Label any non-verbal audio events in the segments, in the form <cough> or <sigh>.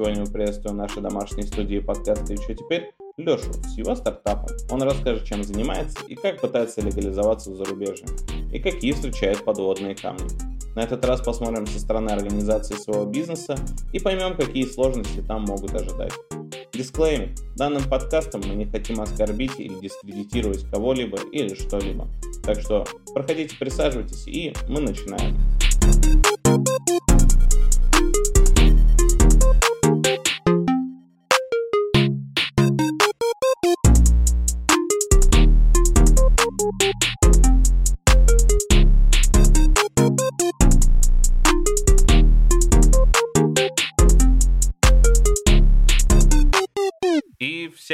Сегодня мы приветствуем нашей домашней студии подкаста «И что теперь?» Лешу с его стартапом. Он расскажет, чем занимается и как пытается легализоваться в зарубежье, и какие встречает подводные камни. На этот раз посмотрим со стороны организации своего бизнеса и поймем, какие сложности там могут ожидать. Дисклеймер. Данным подкастом мы не хотим оскорбить или дискредитировать кого-либо или что-либо. Так что проходите, присаживайтесь и мы начинаем.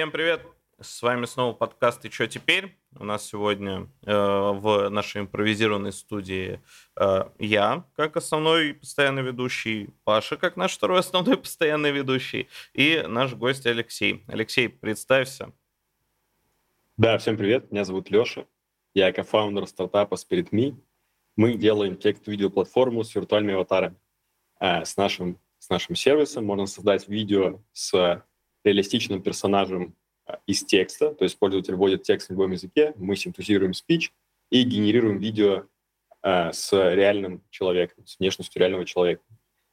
Всем привет! С вами снова подкаст «И что теперь?». У нас сегодня э, в нашей импровизированной студии э, я, как основной постоянный ведущий, Паша, как наш второй основной <laughs> постоянный ведущий, и наш гость Алексей. Алексей, представься. Да, всем привет, меня зовут Леша, я кофаундер стартапа SpiritMe. Мы делаем текст-видео-платформу с виртуальными аватарами. Э, с, нашим, с нашим сервисом можно создать видео с реалистичным персонажем а, из текста, то есть пользователь вводит текст в любом языке, мы синтезируем спич и генерируем видео э, с реальным человеком, с внешностью реального человека.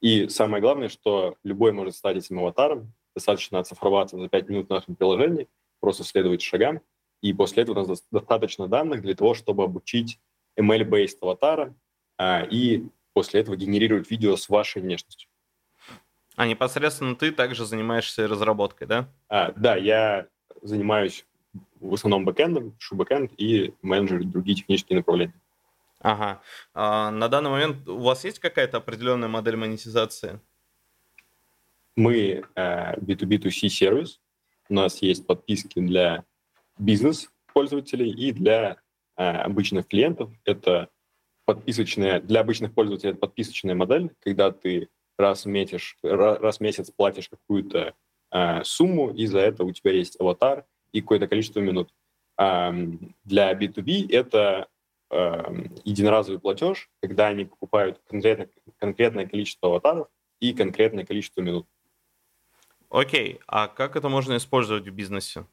И самое главное, что любой может стать этим аватаром, достаточно оцифроваться за 5 минут в нашем приложении, просто следовать шагам, и после этого у нас достаточно данных для того, чтобы обучить ML-based аватара, э, и после этого генерировать видео с вашей внешностью. А непосредственно ты также занимаешься разработкой, да? А, да, я занимаюсь в основном бэкэндом, пишу бэкэнд и менеджер другие технические направления. Ага. А на данный момент у вас есть какая-то определенная модель монетизации? Мы э, B2B2C сервис. У нас есть подписки для бизнес-пользователей и для э, обычных клиентов. Это подписочная, для обычных пользователей это подписочная модель, когда ты раз в месяц, раз в месяц платишь какую-то э, сумму, и за это у тебя есть аватар и какое-то количество минут. Э, для B2B это э, единоразовый платеж, когда они покупают конкретно, конкретное количество аватаров и конкретное количество минут. Окей, а как это можно использовать в бизнесе?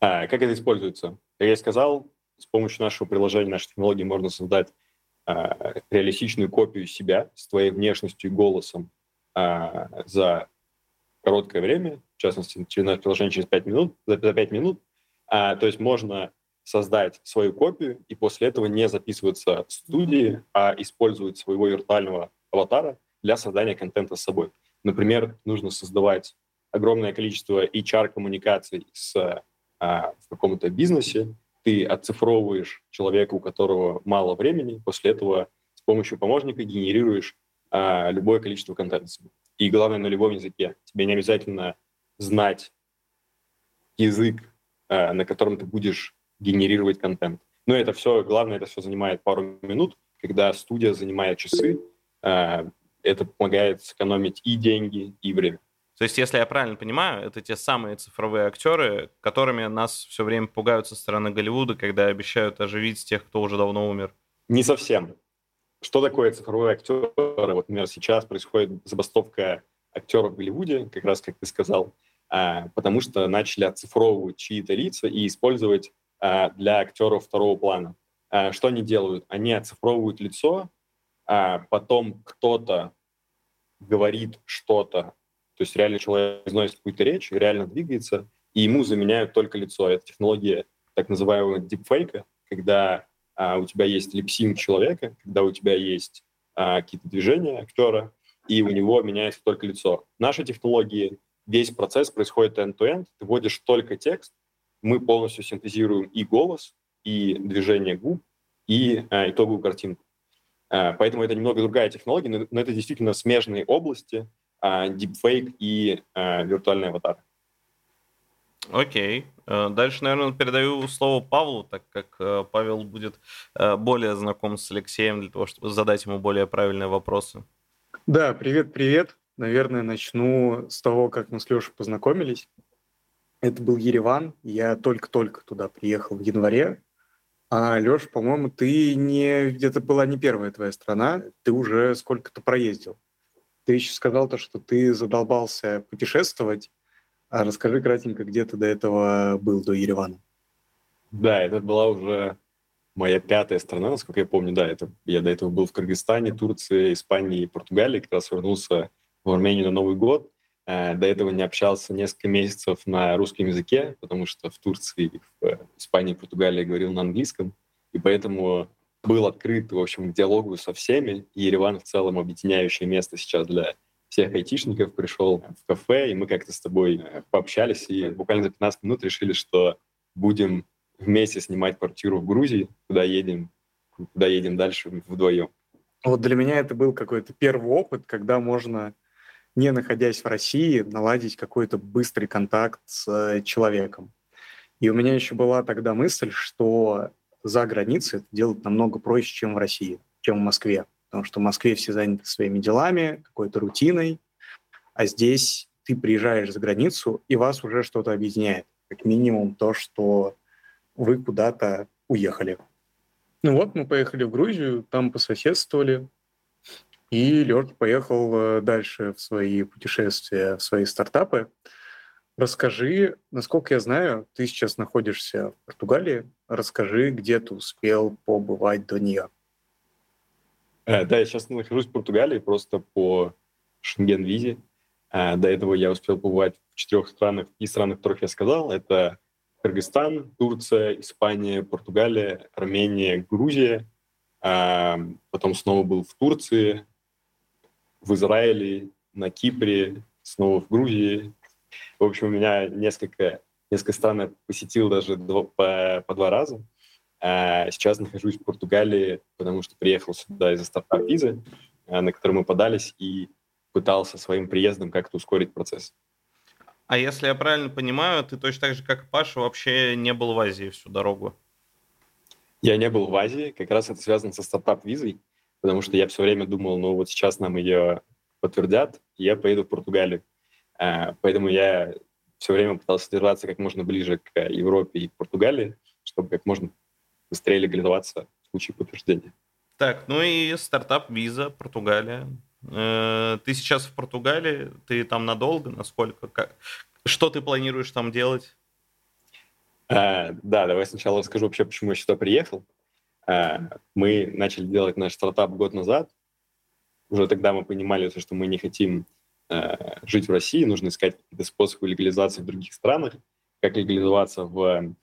А, как это используется? Как я сказал, с помощью нашего приложения, нашей технологии можно создать а, реалистичную копию себя с твоей внешностью и голосом а, за короткое время, в частности, через приложение через 5 минут, за, за 5 минут. А, то есть можно создать свою копию и после этого не записываться в студии, а использовать своего виртуального аватара для создания контента с собой. Например, нужно создавать огромное количество HR-коммуникаций с, а, в каком-то бизнесе, ты оцифровываешь человека, у которого мало времени, после этого с помощью помощника генерируешь а, любое количество контента. И главное, на любом языке. Тебе не обязательно знать язык, а, на котором ты будешь генерировать контент. Но это все, главное, это все занимает пару минут. Когда студия занимает часы, а, это помогает сэкономить и деньги, и время. То есть, если я правильно понимаю, это те самые цифровые актеры, которыми нас все время пугают со стороны Голливуда, когда обещают оживить тех, кто уже давно умер. Не совсем. Что такое цифровые актеры? Вот, например, сейчас происходит забастовка актеров в Голливуде, как раз как ты сказал, а, потому что начали оцифровывать чьи-то лица и использовать а, для актеров второго плана. А, что они делают? Они оцифровывают лицо, потом кто-то говорит что-то то есть реально человек произносит какую-то речь, реально двигается, и ему заменяют только лицо. Это технология так называемого дипфейка, когда а, у тебя есть липсинг человека, когда у тебя есть а, какие-то движения актера, и у него меняется только лицо. В нашей технологии весь процесс происходит end-to-end, ты вводишь только текст, мы полностью синтезируем и голос, и движение губ, и а, итоговую картинку. А, поэтому это немного другая технология, но, но это действительно смежные области, а, дипфейк и а, виртуальный аватар. Окей. Э, дальше, наверное, передаю слово Павлу, так как э, Павел будет э, более знаком с Алексеем для того, чтобы задать ему более правильные вопросы. Да, привет-привет. Наверное, начну с того, как мы с Лешей познакомились. Это был Ереван. Я только-только туда приехал в январе. А, Леш, по-моему, ты не... где-то была не первая твоя страна. Ты уже сколько-то проездил. Ты еще сказал то, что ты задолбался путешествовать. А расскажи кратенько, где ты до этого был, до Еревана. Да, это была уже моя пятая страна, насколько я помню. Да, это, я до этого был в Кыргызстане, Турции, Испании и Португалии. Как раз вернулся в Армению на Новый год. Э, до этого не общался несколько месяцев на русском языке, потому что в Турции, в Испании Португалии говорил на английском. И поэтому был открыт, в общем, к диалогу со всеми. И Ереван в целом объединяющее место сейчас для всех айтишников. Пришел в кафе, и мы как-то с тобой э, пообщались, и буквально за 15 минут решили, что будем вместе снимать квартиру в Грузии, куда едем, куда едем дальше вдвоем. Вот для меня это был какой-то первый опыт, когда можно, не находясь в России, наладить какой-то быстрый контакт с э, человеком. И у меня еще была тогда мысль, что за границей это делать намного проще, чем в России, чем в Москве. Потому что в Москве все заняты своими делами, какой-то рутиной, а здесь ты приезжаешь за границу, и вас уже что-то объединяет. Как минимум то, что вы куда-то уехали. Ну вот, мы поехали в Грузию, там пососедствовали, и Лёрк поехал э, дальше в свои путешествия, в свои стартапы. Расскажи, насколько я знаю, ты сейчас находишься в Португалии. Расскажи, где ты успел побывать до нее. Э, да, я сейчас нахожусь в Португалии просто по Шенген-визе. Э, до этого я успел побывать в четырех странах и странах, которых я сказал. Это Кыргызстан, Турция, Испания, Португалия, Армения, Грузия. Э, потом снова был в Турции, в Израиле, на Кипре, снова в Грузии, в общем, у меня несколько, несколько стран посетил даже два, по, по два раза. А сейчас нахожусь в Португалии, потому что приехал сюда из-за стартап-визы, а, на которую мы подались, и пытался своим приездом как-то ускорить процесс. А если я правильно понимаю, ты точно так же, как и Паша, вообще не был в Азии всю дорогу? Я не был в Азии, как раз это связано со стартап-визой, потому что я все время думал, ну вот сейчас нам ее подтвердят, и я поеду в Португалию. А, поэтому я все время пытался держаться как можно ближе к Европе и Португалии, чтобы как можно быстрее легализоваться в случае подтверждения. Так, ну и стартап Виза, Португалия. Э, ты сейчас в Португалии, ты там надолго, насколько? Как, что ты планируешь там делать? А, да, давай сначала расскажу вообще, почему я сюда приехал. А, мы начали делать наш стартап год назад. Уже тогда мы понимали, что мы не хотим Э, жить в России, нужно искать какие-то способы легализации в других странах. Как легализоваться в,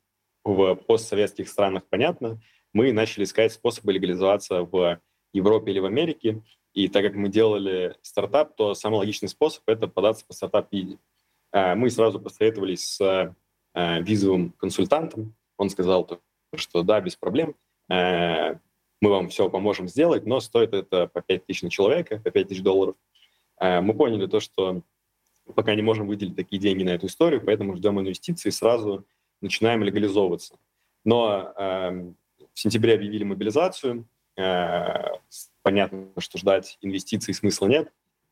в постсоветских странах, понятно. Мы начали искать способы легализоваться в Европе или в Америке. И так как мы делали стартап, то самый логичный способ – это податься по стартап-визе. Э, мы сразу посоветовались с э, визовым консультантом. Он сказал, что да, без проблем, мы вам все поможем сделать, но стоит это по 5 тысяч на человека, по 5 тысяч долларов – мы поняли то, что пока не можем выделить такие деньги на эту историю, поэтому ждем инвестиций сразу начинаем легализовываться. Но э, в сентябре объявили мобилизацию. Э, понятно, что ждать инвестиций смысла нет.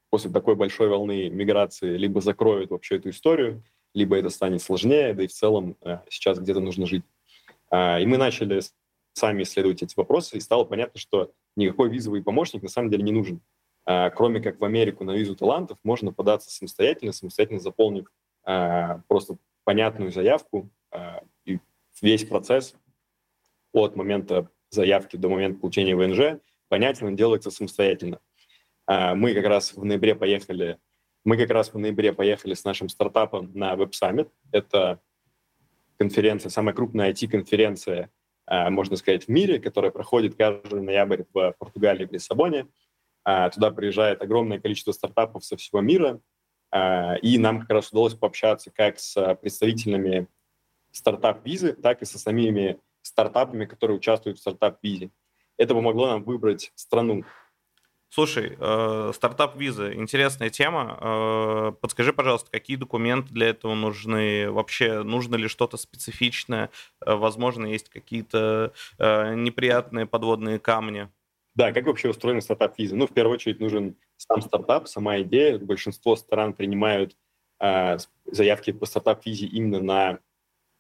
После такой большой волны миграции либо закроют вообще эту историю, либо это станет сложнее, да и в целом э, сейчас где-то нужно жить. Э, и мы начали сами исследовать эти вопросы, и стало понятно, что никакой визовый помощник на самом деле не нужен. А, кроме как в Америку на визу талантов, можно податься самостоятельно, самостоятельно заполнив а, просто понятную заявку, и весь процесс от момента заявки до момента получения ВНЖ понятен, он делается самостоятельно. Мы как раз в ноябре поехали, мы как раз в ноябре поехали с нашим стартапом на Web Summit. Это конференция, самая крупная IT-конференция, можно сказать, в мире, которая проходит каждый ноябрь в Португалии, в Лиссабоне. А, туда приезжает огромное количество стартапов со всего мира, а, и нам как раз удалось пообщаться как с представителями стартап-визы, так и со самими стартапами, которые участвуют в стартап-визе. Это помогло нам выбрать страну. Слушай, э, стартап-виза, интересная тема. Э, подскажи, пожалуйста, какие документы для этого нужны? Вообще, нужно ли что-то специфичное? Э, возможно, есть какие-то э, неприятные подводные камни? Да, как вообще устроена стартап-виза? Ну, в первую очередь нужен сам стартап, сама идея. Большинство стран принимают э, заявки по стартап-визе именно на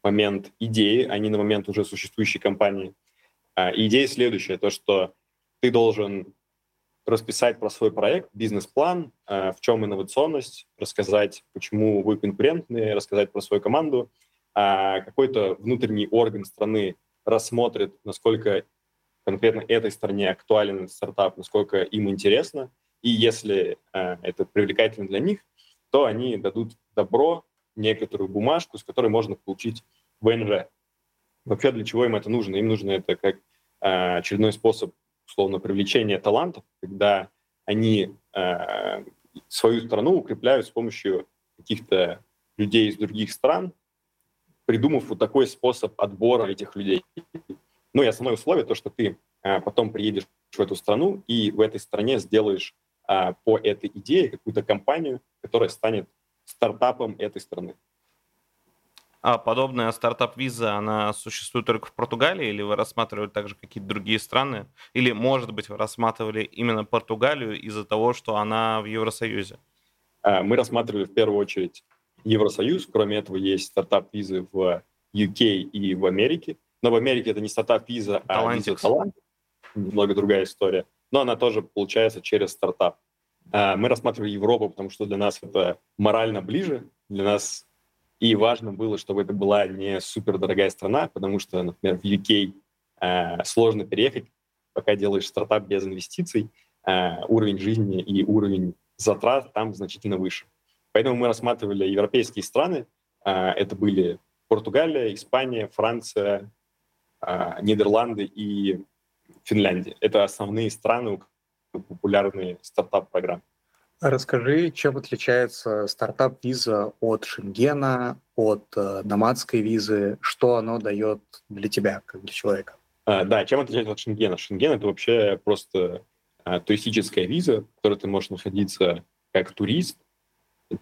момент идеи, а не на момент уже существующей компании. Э, идея следующая, то, что ты должен расписать про свой проект, бизнес-план, в чем инновационность, рассказать, почему вы конкурентны, рассказать про свою команду. Какой-то внутренний орган страны рассмотрит, насколько конкретно этой стране актуален этот стартап, насколько им интересно, и если это привлекательно для них, то они дадут добро, некоторую бумажку, с которой можно получить ВНЖ. Вообще для чего им это нужно? Им нужно это как э, очередной способ, условно, привлечения талантов, когда они э, свою страну укрепляют с помощью каких-то людей из других стран, придумав вот такой способ отбора этих людей. Ну и основное условие то, что ты э, потом приедешь в эту страну и в этой стране сделаешь э, по этой идее какую-то компанию, которая станет стартапом этой страны. А подобная стартап-виза, она существует только в Португалии, или вы рассматривали также какие-то другие страны? Или, может быть, вы рассматривали именно Португалию из-за того, что она в Евросоюзе? А, мы рассматривали в первую очередь Евросоюз. Кроме этого, есть стартап-визы в UK и в Америке. Но в Америке это не стартап-виза, а виза талант. Немного другая история. Но она тоже получается через стартап. А, мы рассматривали Европу, потому что для нас это морально ближе. Для нас и важно было, чтобы это была не супер дорогая страна, потому что, например, в UK э, сложно переехать, пока делаешь стартап без инвестиций, э, уровень жизни и уровень затрат там значительно выше. Поэтому мы рассматривали европейские страны. Э, это были Португалия, Испания, Франция, э, Нидерланды и Финляндия. Это основные страны, популярные стартап-программы. Расскажи, чем отличается стартап-виза от Шенгена, от э, номадской визы, что оно дает для тебя, как для человека? А, да, чем отличается от Шенгена? Шенген — это вообще просто а, туристическая виза, в которой ты можешь находиться как турист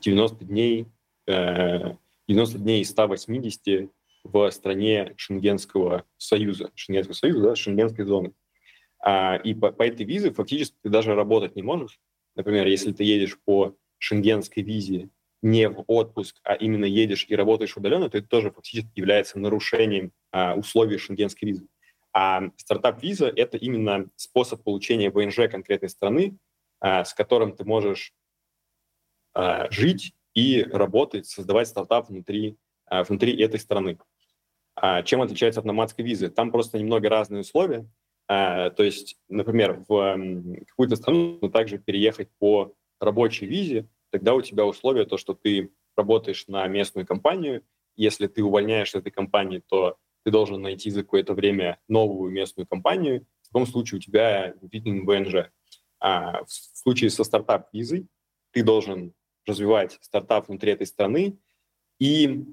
90 дней, а, 90 дней из 180 в стране Шенгенского союза, Шенгенского союза, да, Шенгенской зоны. А, и по, по этой визе фактически ты даже работать не можешь, Например, если ты едешь по шенгенской визе не в отпуск, а именно едешь и работаешь удаленно, то это тоже фактически является нарушением а, условий шенгенской визы. А стартап-виза — это именно способ получения ВНЖ конкретной страны, а, с которым ты можешь а, жить и работать, создавать стартап внутри, а, внутри этой страны. А, чем отличается от номадской визы? Там просто немного разные условия. А, то есть, например, в какую-то страну но также переехать по рабочей визе, тогда у тебя условие то, что ты работаешь на местную компанию. Если ты увольняешься этой компании, то ты должен найти за какое-то время новую местную компанию. В таком случае у тебя действительно ВНЖ. А в случае со стартап-визой ты должен развивать стартап внутри этой страны и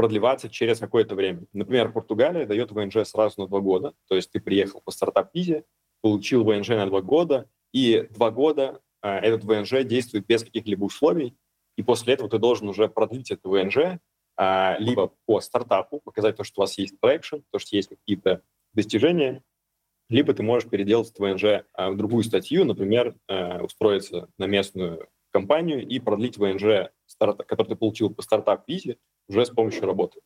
продлеваться через какое-то время. Например, Португалия дает ВНЖ сразу на два года, то есть ты приехал по стартап-визе, получил ВНЖ на два года, и два года э, этот ВНЖ действует без каких-либо условий, и после этого ты должен уже продлить это ВНЖ э, либо по стартапу, показать то, что у вас есть traction, то, что есть какие-то достижения, либо ты можешь переделать ВНЖ э, в другую статью, например, э, устроиться на местную компанию и продлить ВНЖ, который ты получил по стартап-визе, уже с помощью работы.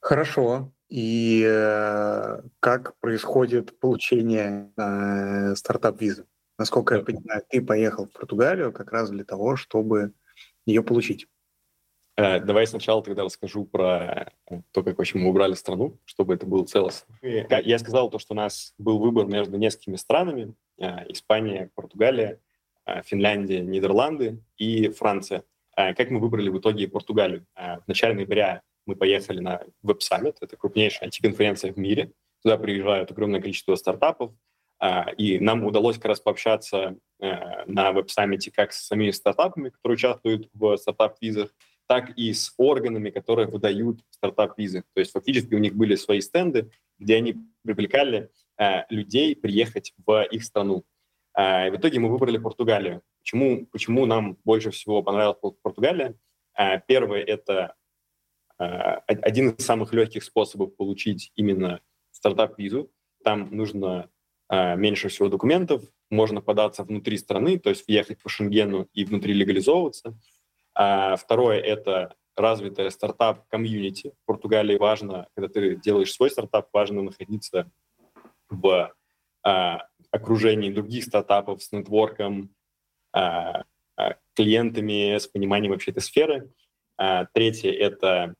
Хорошо. И э, как происходит получение э, стартап-визы? Насколько я понимаю, ты поехал в Португалию как раз для того, чтобы ее получить. Э, давай сначала тогда расскажу про э, то, как вообще мы убрали страну, чтобы это было целостно. Я сказал то, что у нас был выбор между несколькими странами. Э, Испания, Португалия, Финляндия, Нидерланды и Франция. Э, как мы выбрали в итоге Португалию? Э, в начале ноября мы поехали на Web Summit, это крупнейшая IT-конференция в мире. Туда приезжают огромное количество стартапов, и нам удалось как раз пообщаться на Summit как с самими стартапами, которые участвуют в стартап-визах, так и с органами, которые выдают стартап-визы. То есть фактически у них были свои стенды, где они привлекали людей приехать в их страну. И в итоге мы выбрали Португалию. Почему, почему нам больше всего понравилась Португалия? А, первое – это а, один из самых легких способов получить именно стартап-визу. Там нужно а, меньше всего документов, можно податься внутри страны, то есть въехать по Шенгену и внутри легализовываться. Второе – это развитая стартап-комьюнити. В Португалии важно, когда ты делаешь свой стартап, важно находиться в окружении других стартапов, с нетворком, клиентами, с пониманием вообще этой сферы. Третье — это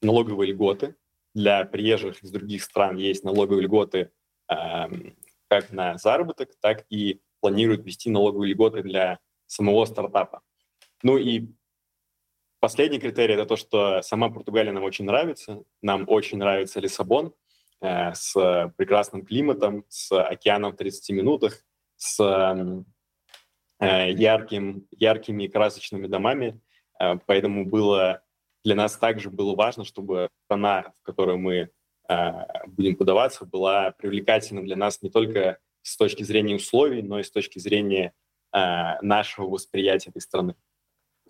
налоговые льготы. Для приезжих из других стран есть налоговые льготы как на заработок, так и планируют ввести налоговые льготы для самого стартапа. Ну и последний критерий – это то, что сама Португалия нам очень нравится. Нам очень нравится Лиссабон э, с прекрасным климатом, с океаном в 30 минутах, с э, ярким, яркими красочными домами. Э, поэтому было для нас также было важно, чтобы страна, в которую мы э, будем подаваться, была привлекательна для нас не только с точки зрения условий, но и с точки зрения э, нашего восприятия этой страны.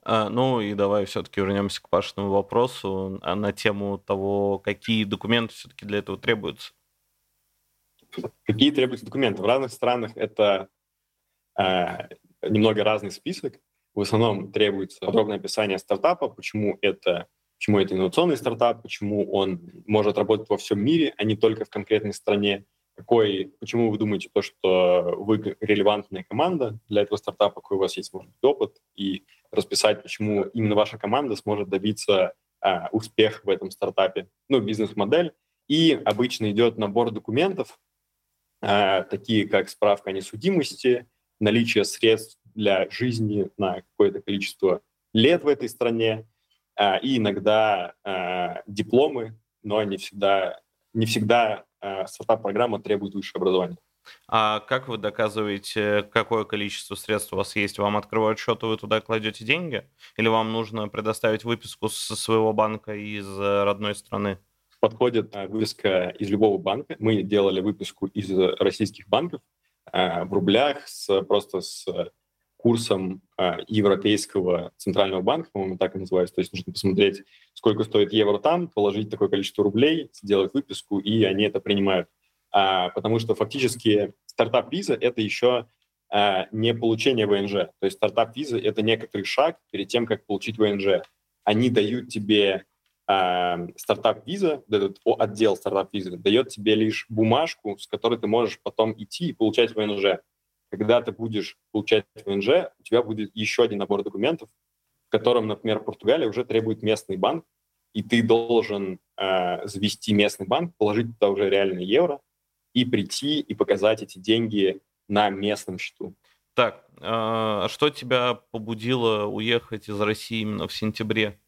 А, ну и давай все-таки вернемся к Пашиному вопросу а на тему того, какие документы все-таки для этого требуются. Какие требуются документы? В разных странах это э, немного разный список. В основном требуется подробное описание стартапа, почему это, почему это инновационный стартап, почему он может работать во всем мире, а не только в конкретной стране. Какой, почему вы думаете, то, что вы релевантная команда для этого стартапа, какой у вас есть может быть, опыт, и расписать, почему именно ваша команда сможет добиться а, успеха в этом стартапе, ну, бизнес-модель. И обычно идет набор документов, а, такие как справка о несудимости, наличие средств для жизни на какое-то количество лет в этой стране, а, и иногда а, дипломы, но не всегда, не всегда стартап-программа требует высшее образование. А как вы доказываете, какое количество средств у вас есть? Вам открывают счет, и вы туда кладете деньги? Или вам нужно предоставить выписку со своего банка из э, родной страны? Подходит выписка из любого банка. Мы делали выписку из российских банков в рублях, с, просто с курсом э, Европейского центрального банка, по-моему, так и называется. То есть нужно посмотреть, сколько стоит евро там, положить такое количество рублей, сделать выписку, и они это принимают. А, потому что фактически стартап-виза — это еще а, не получение ВНЖ. То есть стартап-виза — это некоторый шаг перед тем, как получить ВНЖ. Они дают тебе а, стартап-виза, этот отдел стартап-визы, дает тебе лишь бумажку, с которой ты можешь потом идти и получать ВНЖ когда ты будешь получать ВНЖ, у тебя будет еще один набор документов, в котором, например, Португалия уже требует местный банк, и ты должен э, завести местный банк, положить туда уже реальные евро и прийти и показать эти деньги на местном счету. Так, а что тебя побудило уехать из России именно в сентябре?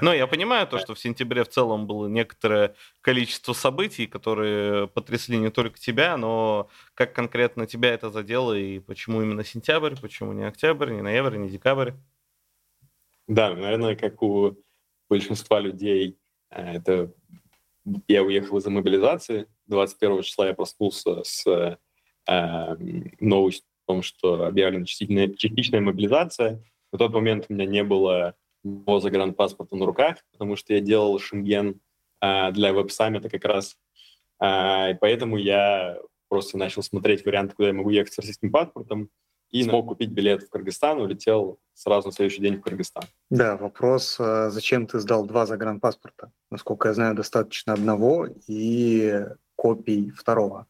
Ну, я понимаю то, что в сентябре в целом было некоторое количество событий, которые потрясли не только тебя, но как конкретно тебя это задело и почему именно сентябрь, почему не октябрь, не ноябрь, не декабрь? Да, наверное, как у большинства людей, э, это я уехал из-за мобилизации. 21 числа я проснулся с э, новостью том, что объявлена частичная, частичная мобилизация. На тот момент у меня не было моего загранпаспорта на руках, потому что я делал шенген э, для веб-саммита как раз. Э, и поэтому я просто начал смотреть варианты, куда я могу ехать с российским паспортом, и смог купить билет в Кыргызстан, улетел сразу на следующий день в Кыргызстан. Да, вопрос, а зачем ты сдал два загранпаспорта? Насколько я знаю, достаточно одного и копий второго.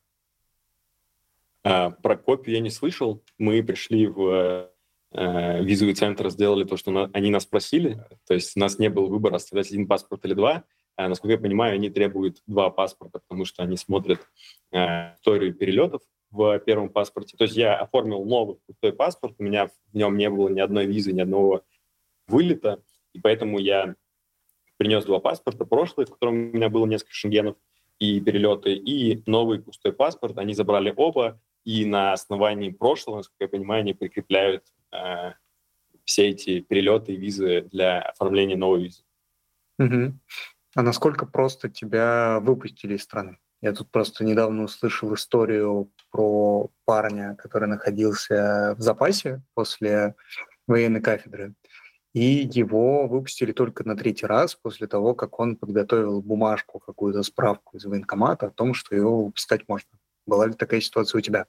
А, про копию я не слышал. Мы пришли в э, визовый центр, сделали то, что они нас просили. То есть у нас не было выбора, оставлять один паспорт или два. А, насколько я понимаю, они требуют два паспорта, потому что они смотрят э, историю перелетов в первом паспорте. То есть я оформил новый пустой паспорт, у меня в нем не было ни одной визы, ни одного вылета, и поэтому я принес два паспорта, прошлый, в котором у меня было несколько шенгенов и перелеты, и новый пустой паспорт. Они забрали оба, и на основании прошлого, насколько я понимаю, они прикрепляют э, все эти перелеты и визы для оформления новой визы. Угу. А насколько просто тебя выпустили из страны? Я тут просто недавно услышал историю про парня, который находился в запасе после военной кафедры. И его выпустили только на третий раз после того, как он подготовил бумажку, какую-то справку из военкомата о том, что его выпускать можно. Была ли такая ситуация у тебя?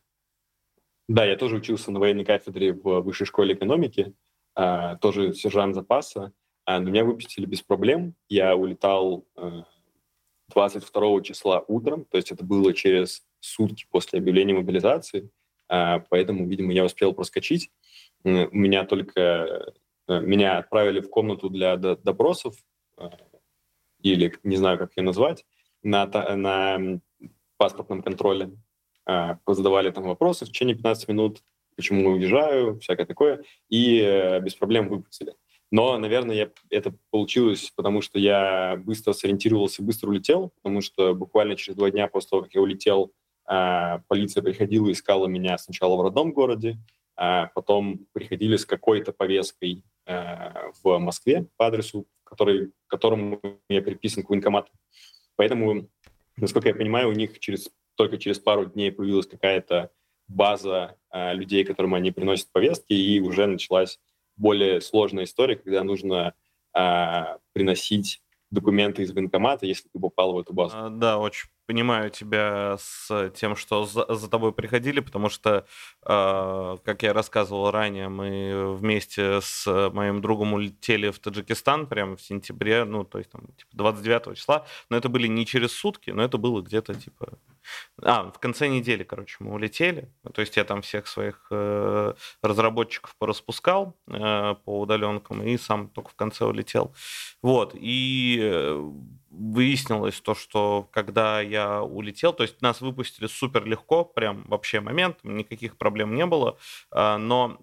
Да, я тоже учился на военной кафедре в высшей школе экономики, а, тоже сержант запаса. А, но меня выпустили без проблем. Я улетал а, 22 числа утром, то есть это было через сутки после объявления мобилизации, а, поэтому, видимо, я успел проскочить. У меня только э, меня отправили в комнату для допросов, э, или не знаю, как ее назвать, на, на паспортном контроле. А, задавали там вопросы в течение 15 минут, почему уезжаю, всякое такое, и э, без проблем выпустили. Но, наверное, я, это получилось, потому что я быстро сориентировался, быстро улетел, потому что буквально через два дня после того, как я улетел, э, полиция приходила и искала меня сначала в родном городе, а потом приходили с какой-то повесткой э, в Москве по адресу, который, которому я приписан к военкомату. Поэтому, насколько я понимаю, у них через, только через пару дней появилась какая-то база э, людей, которым они приносят повестки, и уже началась более сложная история, когда нужно э, приносить документы из военкомата, если ты попал в эту базу. А, да, очень понимаю тебя с тем, что за, за тобой приходили, потому что, э, как я рассказывал ранее, мы вместе с моим другом улетели в Таджикистан прямо в сентябре, ну, то есть там типа 29 числа, но это были не через сутки, но это было где-то типа... А, в конце недели, короче, мы улетели, то есть я там всех своих э, разработчиков пораспускал э, по удаленкам и сам только в конце улетел. Вот, и э, выяснилось то, что когда я улетел, то есть нас выпустили супер легко, прям вообще момент, никаких проблем не было, а, но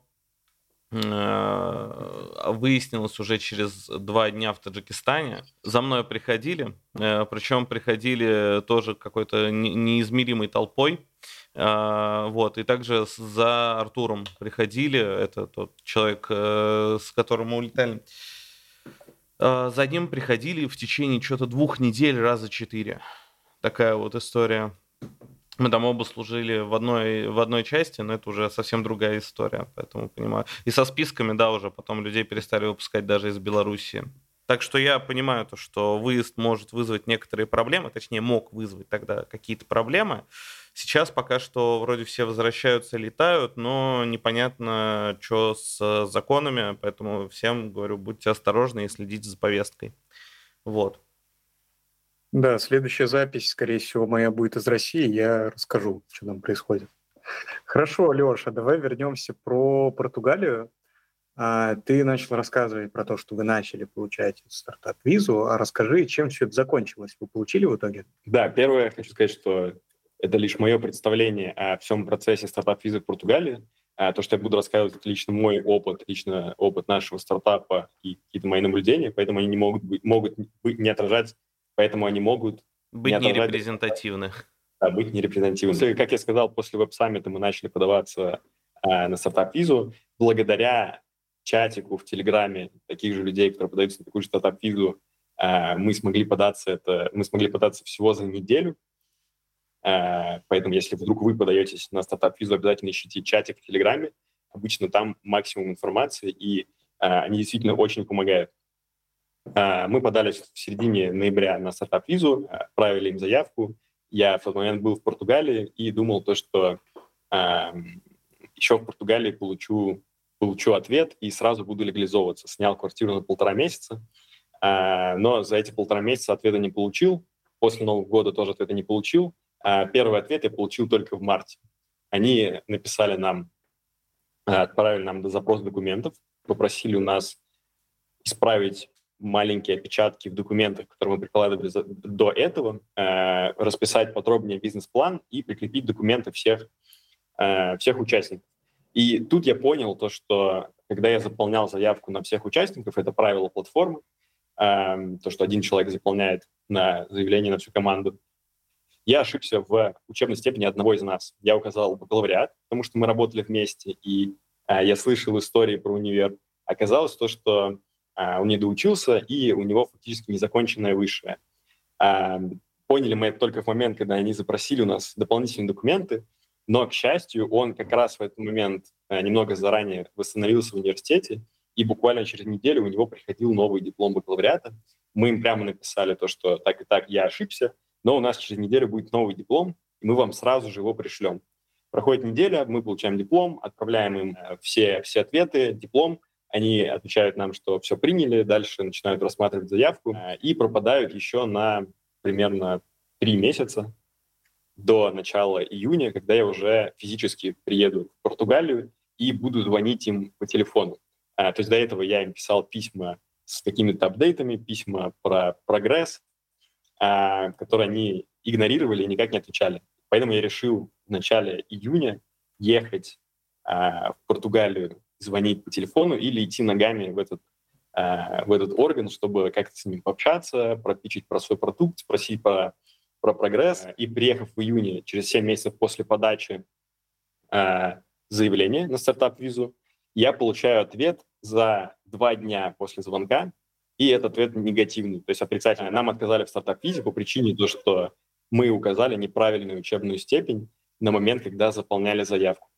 э, выяснилось уже через два дня в Таджикистане. За мной приходили, э, причем приходили тоже какой-то неизмеримой толпой. А, вот, и также за Артуром приходили, это тот человек, э, с которым мы улетали. А, за ним приходили в течение что-то двух недель раза четыре. Такая вот история. Мы там оба служили в одной, в одной части, но это уже совсем другая история, поэтому понимаю. И со списками, да, уже потом людей перестали выпускать даже из Белоруссии. Так что я понимаю то, что выезд может вызвать некоторые проблемы, точнее мог вызвать тогда какие-то проблемы. Сейчас пока что вроде все возвращаются, летают, но непонятно, что с законами, поэтому всем говорю, будьте осторожны и следите за повесткой. Вот. Да, следующая запись, скорее всего, моя будет из России, я расскажу, что там происходит. Хорошо, Леша, давай вернемся про Португалию. А, ты начал рассказывать про то, что вы начали получать стартап-визу. А расскажи, чем все это закончилось? Вы получили в итоге? Да, первое, хочу сказать, что это лишь мое представление о всем процессе стартап-визы в Португалии. А то, что я буду рассказывать, это лично мой опыт, лично опыт нашего стартапа и какие-то мои наблюдения, поэтому они не могут, быть, могут быть, не отражать, поэтому они могут... Быть не отражать, нерепрезентативны. Да, быть нерепрезентативны. Как я сказал, после веб-саммита мы начали подаваться а, на стартап-визу благодаря чатику в Телеграме таких же людей, которые подаются на такую же стартап-визу, э, мы смогли податься это, мы смогли податься всего за неделю. Э, поэтому, если вдруг вы подаетесь на стартап-визу, обязательно ищите чатик в Телеграме. Обычно там максимум информации, и э, они действительно очень помогают. Мы подались в середине ноября на стартап-визу, отправили им заявку. Я в тот момент был в Португалии и думал то, что еще в Португалии получу получу ответ и сразу буду легализовываться. Снял квартиру на полтора месяца, но за эти полтора месяца ответа не получил. После Нового года тоже ответа не получил. А, первый ответ я получил только в марте. Они написали нам, а, отправили нам запрос документов, попросили у нас исправить маленькие опечатки в документах, которые мы прикладывали до этого, расписать подробнее бизнес-план и прикрепить документы всех, всех участников. И тут я понял то, что когда я заполнял заявку на всех участников, это правило платформы, э, то, что один человек заполняет на заявление на всю команду, я ошибся в учебной степени одного из нас. Я указал бакалавриат, потому что мы работали вместе, и э, я слышал истории про универ. Оказалось то, что э, он не доучился, и у него фактически незаконченное высшее. Э, поняли мы это только в момент, когда они запросили у нас дополнительные документы, но, к счастью, он как раз в этот момент немного заранее восстановился в университете, и буквально через неделю у него приходил новый диплом бакалавриата. Мы им прямо написали то, что так и так я ошибся, но у нас через неделю будет новый диплом, и мы вам сразу же его пришлем. Проходит неделя, мы получаем диплом, отправляем им э, все, все ответы, диплом, они отвечают нам, что все приняли, дальше начинают рассматривать заявку э, и пропадают еще на примерно три месяца до начала июня, когда я уже физически приеду в Португалию и буду звонить им по телефону. А, то есть до этого я им писал письма с какими-то апдейтами, письма про прогресс, которые они игнорировали и никак не отвечали. Поэтому я решил в начале июня ехать а, в Португалию, звонить по телефону или идти ногами в этот, а, в этот орган, чтобы как-то с ним пообщаться, пропичить про свой продукт, спросить про, про прогресс. И приехав в июне, через 7 месяцев после подачи а, заявления на стартап-визу, я получаю ответ за два дня после звонка, и этот ответ негативный, то есть отрицательный. Нам отказали в стартап-визе по причине того, что мы указали неправильную учебную степень на момент, когда заполняли заявку.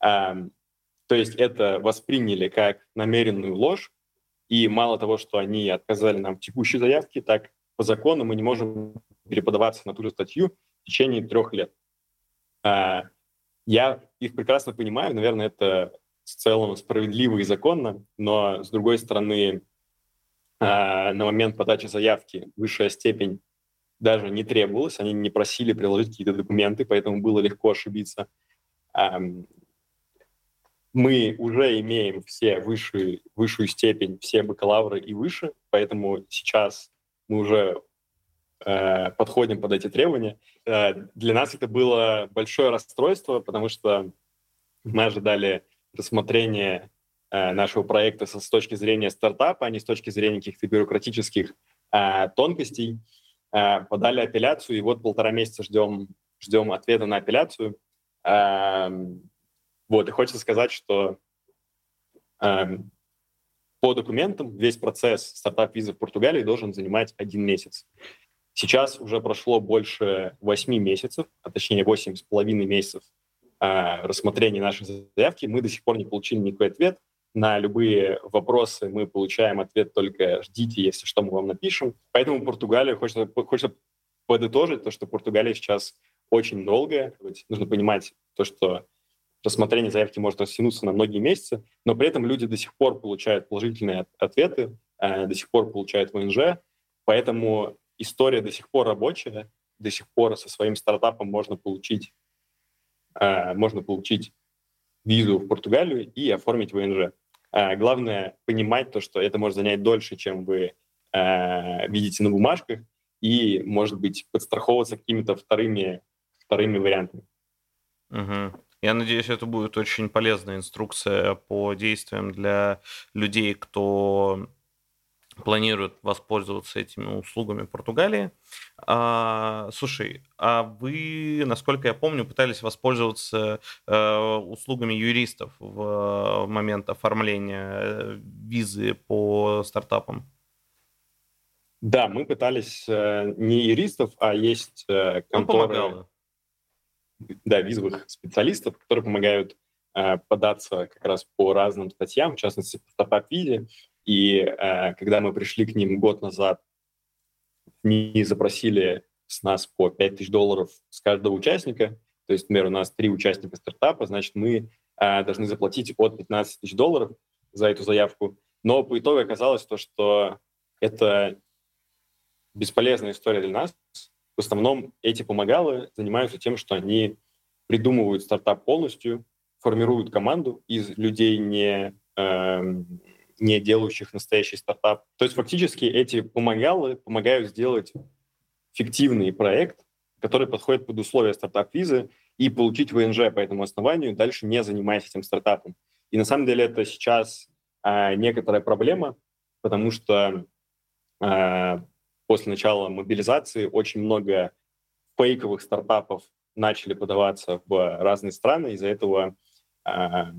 то есть это восприняли как намеренную ложь, и мало того, что они отказали нам в текущей заявке, так по закону мы не можем переподаваться на ту же статью в течение трех лет. А, я их прекрасно понимаю, наверное, это в целом справедливо и законно, но, с другой стороны, на момент подачи заявки высшая степень даже не требовалась, они не просили приложить какие-то документы, поэтому было легко ошибиться. Мы уже имеем все высшую, высшую степень, все бакалавры и выше, поэтому сейчас мы уже э, подходим под эти требования. Э, для нас это было большое расстройство, потому что мы ожидали рассмотрения э, нашего проекта с, точки зрения стартапа, а не с точки зрения каких-то бюрократических э, тонкостей. Э, подали апелляцию, и вот полтора месяца ждем, ждем ответа на апелляцию. Э, вот, и хочется сказать, что э, по документам весь процесс стартап-визы в Португалии должен занимать один месяц. Сейчас уже прошло больше восьми месяцев, а точнее восемь с половиной месяцев э, рассмотрения нашей заявки. Мы до сих пор не получили никакой ответ. На любые вопросы мы получаем ответ только «ждите, если что, мы вам напишем». Поэтому Португалия, хочется, хочется подытожить то, что Португалия сейчас очень долгая. Нужно понимать то, что рассмотрение заявки может растянуться на многие месяцы, но при этом люди до сих пор получают положительные ответы, э, до сих пор получают ВНЖ, поэтому история до сих пор рабочая, до сих пор со своим стартапом можно получить, э, можно получить визу в Португалию и оформить ВНЖ. А, главное понимать то, что это может занять дольше, чем вы а, видите на бумажках, и, может быть, подстраховываться какими-то вторыми, вторыми вариантами. Угу. Я надеюсь, это будет очень полезная инструкция по действиям для людей, кто планируют воспользоваться этими услугами Португалии. А, слушай, а вы, насколько я помню, пытались воспользоваться э, услугами юристов в момент оформления э, визы по стартапам? Да, мы пытались э, не юристов, а есть э, ну, конторы, да, визовых специалистов, которые помогают э, податься как раз по разным статьям, в частности, по стартап-визе. И э, когда мы пришли к ним год назад, они запросили с нас по 5 тысяч долларов с каждого участника. То есть, например, у нас три участника стартапа, значит, мы э, должны заплатить от 15 тысяч долларов за эту заявку. Но по итогу оказалось то, что это бесполезная история для нас. В основном эти помогалы занимаются тем, что они придумывают стартап полностью, формируют команду из людей, не, э, не делающих настоящий стартап. То есть фактически эти помогалы помогают сделать фиктивный проект, который подходит под условия стартап-визы, и получить ВНЖ по этому основанию, дальше не занимаясь этим стартапом. И на самом деле это сейчас а, некоторая проблема, потому что а, после начала мобилизации очень много фейковых стартапов начали подаваться в разные страны, из-за этого а,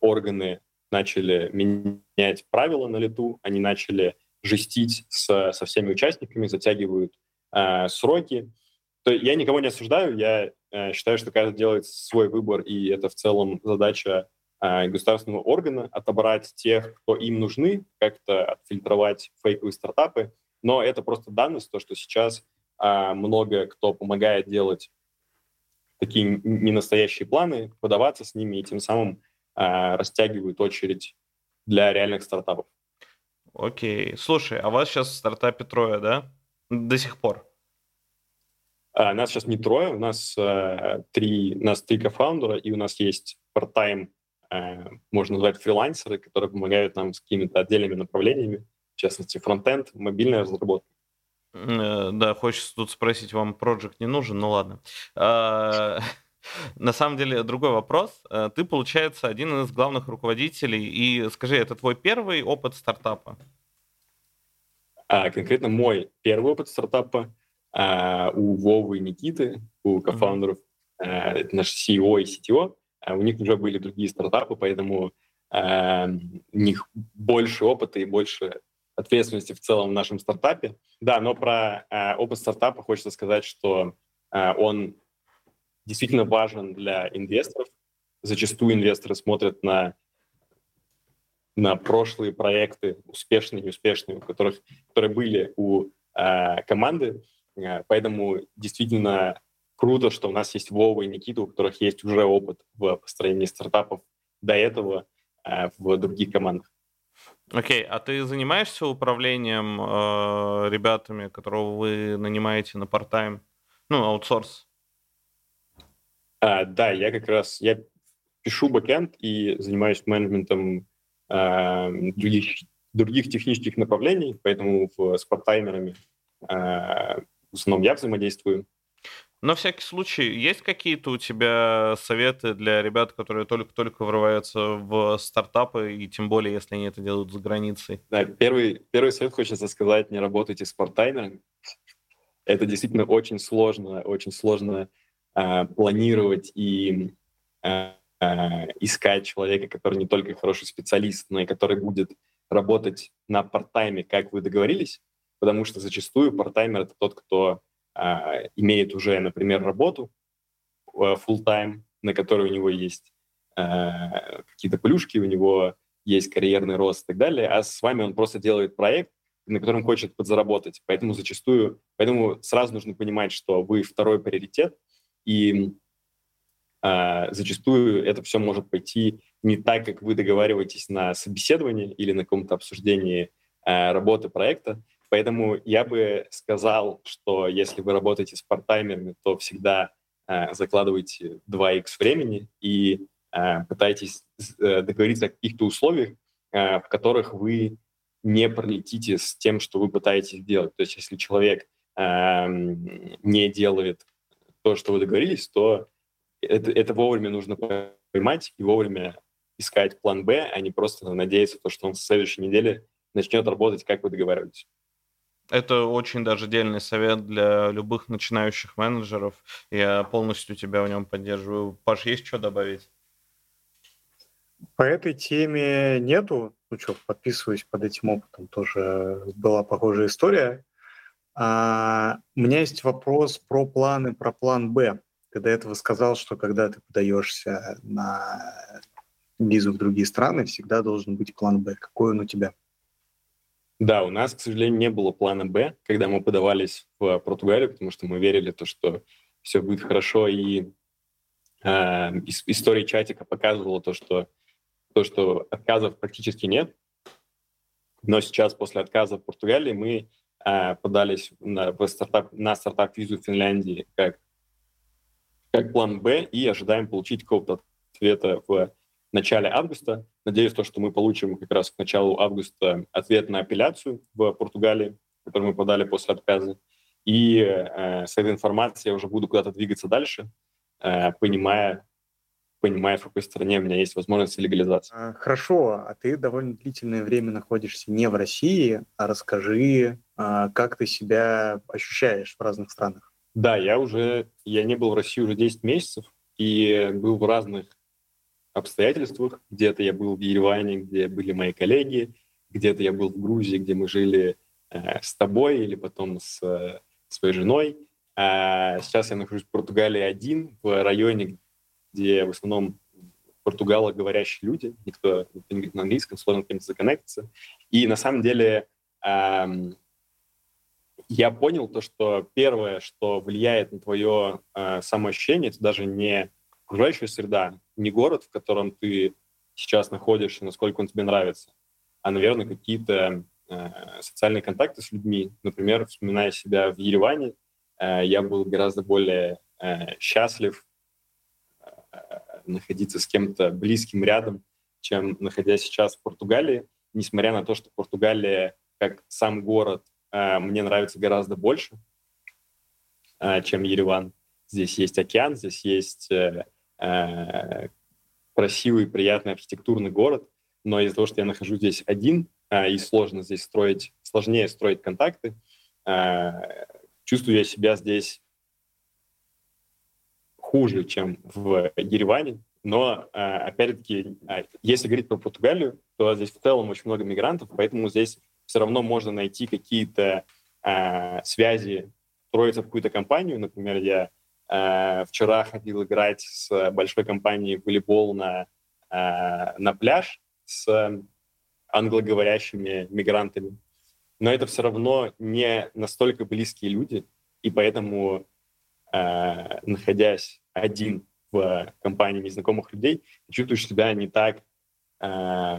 органы начали менять правила на лету, они начали жестить с, со всеми участниками, затягивают э, сроки. То я никого не осуждаю, я э, считаю, что каждый делает свой выбор, и это в целом задача э, государственного органа отобрать тех, кто им нужны, как-то отфильтровать фейковые стартапы. Но это просто данность, то, что сейчас э, много кто помогает делать такие ненастоящие планы, подаваться с ними и тем самым растягивают очередь для реальных стартапов. Окей. Слушай, а у вас сейчас в стартапе трое, да? До сих пор? А, нас сейчас не трое, у нас а, три, нас три кофаундера, и у нас есть part-time, а, можно назвать фрилансеры, которые помогают нам с какими-то отдельными направлениями, в частности, фронтенд, мобильная разработка. Э, да, хочется тут спросить, вам проект не нужен? Ну ладно. А, на самом деле, другой вопрос. Э, ты, получается, один из главных руководителей. И скажи, это твой первый опыт стартапа? А, конкретно мой первый опыт стартапа а, у Вовы и Никиты, у кофаундеров, mm-hmm. а, это наш CEO и CTO. А у них уже были другие стартапы, поэтому а, у них больше опыта и больше ответственности в целом в нашем стартапе. Да, но про э, опыт стартапа хочется сказать, что э, он действительно важен для инвесторов. Зачастую инвесторы смотрят на, на прошлые проекты, успешные неуспешные, у которых, которые были у э, команды. Э, поэтому действительно круто, что у нас есть Вова и Никита, у которых есть уже опыт в построении стартапов до этого э, в других командах. Окей, а ты занимаешься управлением э, ребятами, которого вы нанимаете на part-time? Ну, аутсорс. А, да, я как раз я пишу бэкэнд и занимаюсь менеджментом э, других, других технических направлений, поэтому в, с part-таймерами э, в основном я взаимодействую. На всякий случай, есть какие-то у тебя советы для ребят, которые только-только врываются в стартапы, и тем более, если они это делают за границей? Да, первый, первый совет хочется сказать, не работайте с партаймерами. Это действительно очень сложно, очень сложно э, планировать и э, э, искать человека, который не только хороший специалист, но и который будет работать на парт-тайме, как вы договорились, потому что зачастую парт-таймер — это тот, кто а, имеет уже, например, работу э, full-time, на которой у него есть а, какие-то плюшки, у него есть карьерный рост и так далее, а с вами он просто делает проект, на котором хочет подзаработать. Поэтому зачастую, поэтому сразу нужно понимать, что вы второй приоритет, и а, зачастую это все может пойти не так, как вы договариваетесь на собеседовании или на каком-то обсуждении а, работы проекта, Поэтому я бы сказал, что если вы работаете с парт-таймерами, то всегда э, закладывайте 2x времени и э, пытайтесь э, договориться о каких-то условиях, э, в которых вы не пролетите с тем, что вы пытаетесь делать. То есть если человек э, не делает то, что вы договорились, то это, это вовремя нужно поймать и вовремя искать план Б, а не просто надеяться, то, что он в следующей неделе начнет работать, как вы договаривались. Это очень даже дельный совет для любых начинающих менеджеров. Я полностью тебя в нем поддерживаю. Паш, есть что добавить? По этой теме нету. Ну что, подписываюсь под этим опытом. Тоже была похожая история. А, у меня есть вопрос про планы, про план Б. Ты до этого сказал, что когда ты подаешься на визу в другие страны, всегда должен быть план Б. Какой он у тебя? Да, у нас, к сожалению, не было плана «Б», когда мы подавались в Португалию, потому что мы верили, то, что все будет хорошо, и э, история чатика показывала то, что, то, что отказов практически нет. Но сейчас, после отказа в Португалии, мы подались на, стартап, на стартап-визу Финляндии как, как план «Б» и ожидаем получить какого-то ответа в начале августа. Надеюсь, то, что мы получим как раз к началу августа ответ на апелляцию в Португалии, которую мы подали после отказа. И э, с этой информацией я уже буду куда-то двигаться дальше, э, понимая, понимая, в какой стране у меня есть возможность легализации. А, хорошо, а ты довольно длительное время находишься не в России, а расскажи, как ты себя ощущаешь в разных странах? Да, я уже, я не был в России уже 10 месяцев и был в разных обстоятельствах. Где-то я был в Ереване, где были мои коллеги, где-то я был в Грузии, где мы жили э, с тобой или потом с э, своей женой. А сейчас я нахожусь в Португалии один, в районе, где в основном португалоговорящие люди, никто, никто не говорит на английском, сложно кем-то законнектиться. И на самом деле эм, я понял то, что первое, что влияет на твое э, самоощущение, это даже не окружающая среда, не город, в котором ты сейчас находишься, насколько он тебе нравится, а, наверное, какие-то э, социальные контакты с людьми. Например, вспоминая себя в Ереване, э, я был гораздо более э, счастлив э, находиться с кем-то близким рядом, чем находясь сейчас в Португалии, несмотря на то, что Португалия как сам город мне нравится гораздо больше, чем Ереван. Здесь есть океан, здесь есть красивый, приятный архитектурный город, но из-за того, что я нахожусь здесь один, и сложно здесь строить, сложнее строить контакты, чувствую я себя здесь хуже, чем в Ереване. Но, опять-таки, если говорить про Португалию, то здесь в целом очень много мигрантов, поэтому здесь все равно можно найти какие-то связи, строиться в какую-то компанию. Например, я вчера ходил играть с большой компанией в волейбол на, на пляж с англоговорящими мигрантами но это все равно не настолько близкие люди, и поэтому, э, находясь один в компании незнакомых людей, чувствуешь себя не так, э,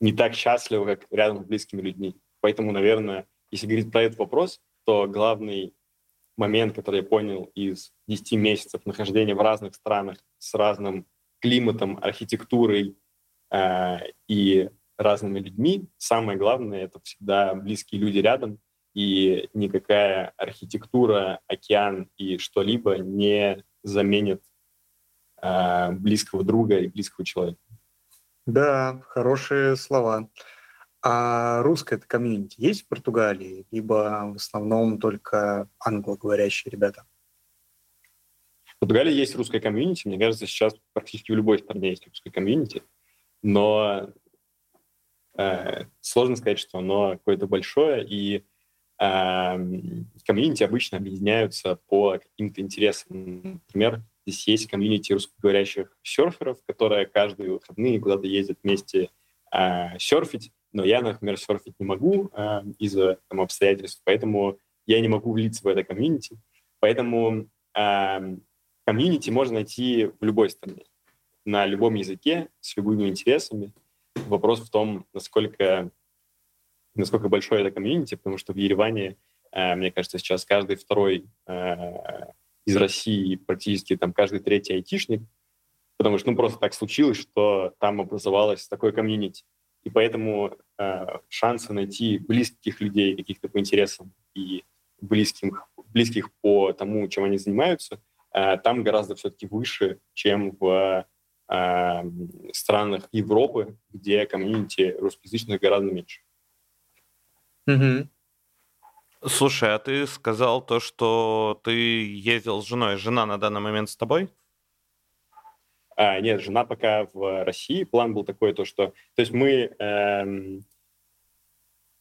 не так счастливо, как рядом с близкими людьми. Поэтому, наверное, если говорить про этот вопрос, то главный момент, который я понял из 10 месяцев нахождения в разных странах с разным климатом, архитектурой э, и разными людьми. Самое главное — это всегда близкие люди рядом, и никакая архитектура, океан и что-либо не заменит э, близкого друга и близкого человека. Да, хорошие слова. А русское это комьюнити есть в Португалии, либо в основном только англоговорящие ребята? В Португалии есть русское комьюнити. Мне кажется, сейчас практически в любой стране есть русское комьюнити. Но Э, сложно сказать, что оно какое-то большое, и эм, комьюнити обычно объединяются по каким-то интересам. Например, здесь есть комьюнити русскоговорящих серферов, которые каждые выходные куда-то ездят вместе э, серфить, но я, например, серфить не могу э, из-за там, обстоятельств, поэтому я не могу влиться в это комьюнити. Поэтому э, комьюнити можно найти в любой стране, на любом языке, с любыми интересами. Вопрос в том, насколько, насколько большое это комьюнити, потому что в Ереване, э, мне кажется, сейчас каждый второй э, из России, практически там каждый третий айтишник, потому что ну, просто так случилось, что там образовалось такое комьюнити. И поэтому э, шансы найти близких людей, каких-то по интересам и близких, близких по тому, чем они занимаются, э, там гораздо все-таки выше, чем в э, странах Европы, где комьюнити русскоязычных гораздо меньше. Угу. Слушай, а ты сказал то, что ты ездил с женой. Жена на данный момент с тобой? А, нет, жена пока в России. План был такой, то что... То есть мы... Эм,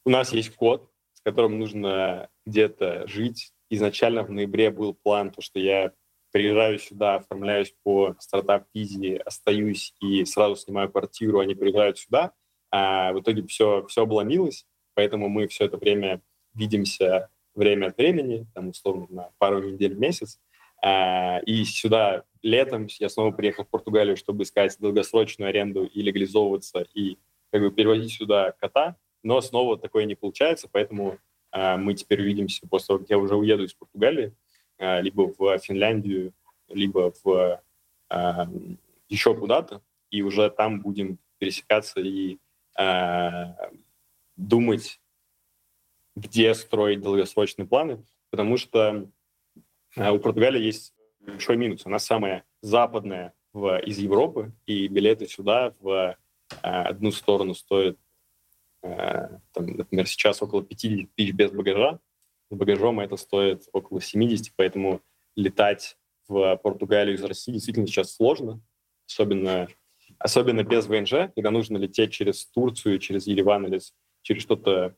у нас есть код, с которым нужно где-то жить. Изначально в ноябре был план, то, что я приезжаю сюда, оформляюсь по стартап-визе, остаюсь и сразу снимаю квартиру, они приезжают сюда. А в итоге все, все обломилось, поэтому мы все это время видимся время от времени, там, условно, на пару недель в месяц. А, и сюда летом я снова приехал в Португалию, чтобы искать долгосрочную аренду и легализовываться, и как бы перевозить сюда кота, но снова такое не получается, поэтому а, мы теперь увидимся после того, как я уже уеду из Португалии, а, либо в Финляндию, либо в еще куда-то, и уже там будем пересекаться и думать, где строить долгосрочные планы, потому что у Португалии есть большой минус. Она самая западная в, из Европы, и билеты сюда в одну сторону стоят, там, например, сейчас около 50 тысяч без багажа, с багажом это стоит около 70, поэтому летать в Португалию из России действительно сейчас сложно, особенно, особенно без ВНЖ, когда нужно лететь через Турцию, через Ереван или через что-то, э,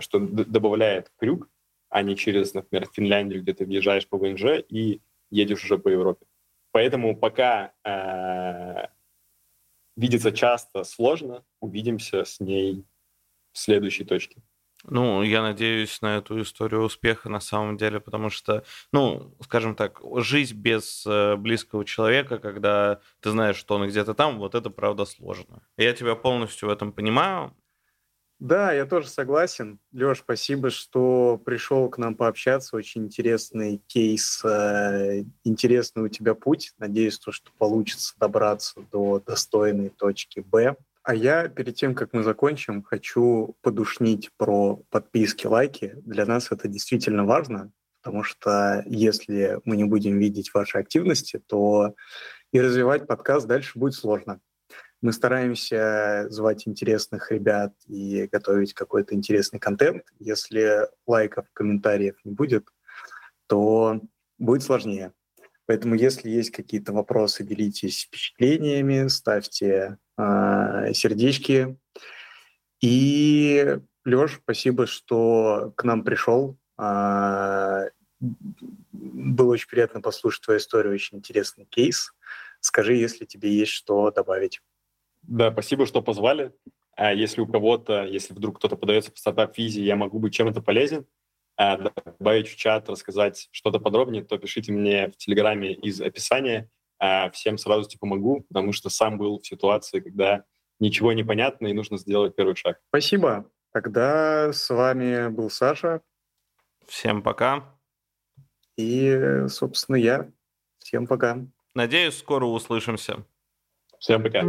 что добавляет крюк, а не через, например, Финляндию, где ты въезжаешь по ВНЖ и едешь уже по Европе. Поэтому пока э, видеться часто сложно, увидимся с ней в следующей точке. Ну, я надеюсь на эту историю успеха на самом деле, потому что, ну, скажем так, жизнь без э, близкого человека, когда ты знаешь, что он где-то там, вот это правда сложно. Я тебя полностью в этом понимаю. Да, я тоже согласен. Леш, спасибо, что пришел к нам пообщаться. Очень интересный кейс, э, интересный у тебя путь. Надеюсь, то, что получится добраться до достойной точки Б. А я перед тем, как мы закончим, хочу подушнить про подписки, лайки. Для нас это действительно важно, потому что если мы не будем видеть ваши активности, то и развивать подкаст дальше будет сложно. Мы стараемся звать интересных ребят и готовить какой-то интересный контент. Если лайков, комментариев не будет, то будет сложнее. Поэтому, если есть какие-то вопросы, делитесь впечатлениями, ставьте э, сердечки. И, Леш, спасибо, что к нам пришел. Э, было очень приятно послушать твою историю, очень интересный кейс. Скажи, если тебе есть что добавить. Да, спасибо, что позвали. А если у кого-то, если вдруг кто-то подается по стартап-визе, я могу быть чем-то полезен, а, добавить в чат, рассказать что-то подробнее, то пишите мне в Телеграме из описания. А, всем сразу типа помогу, потому что сам был в ситуации, когда ничего не понятно и нужно сделать первый шаг. Спасибо. Тогда с вами был Саша. Всем пока. И, собственно, я. Всем пока. Надеюсь, скоро услышимся. Всем пока.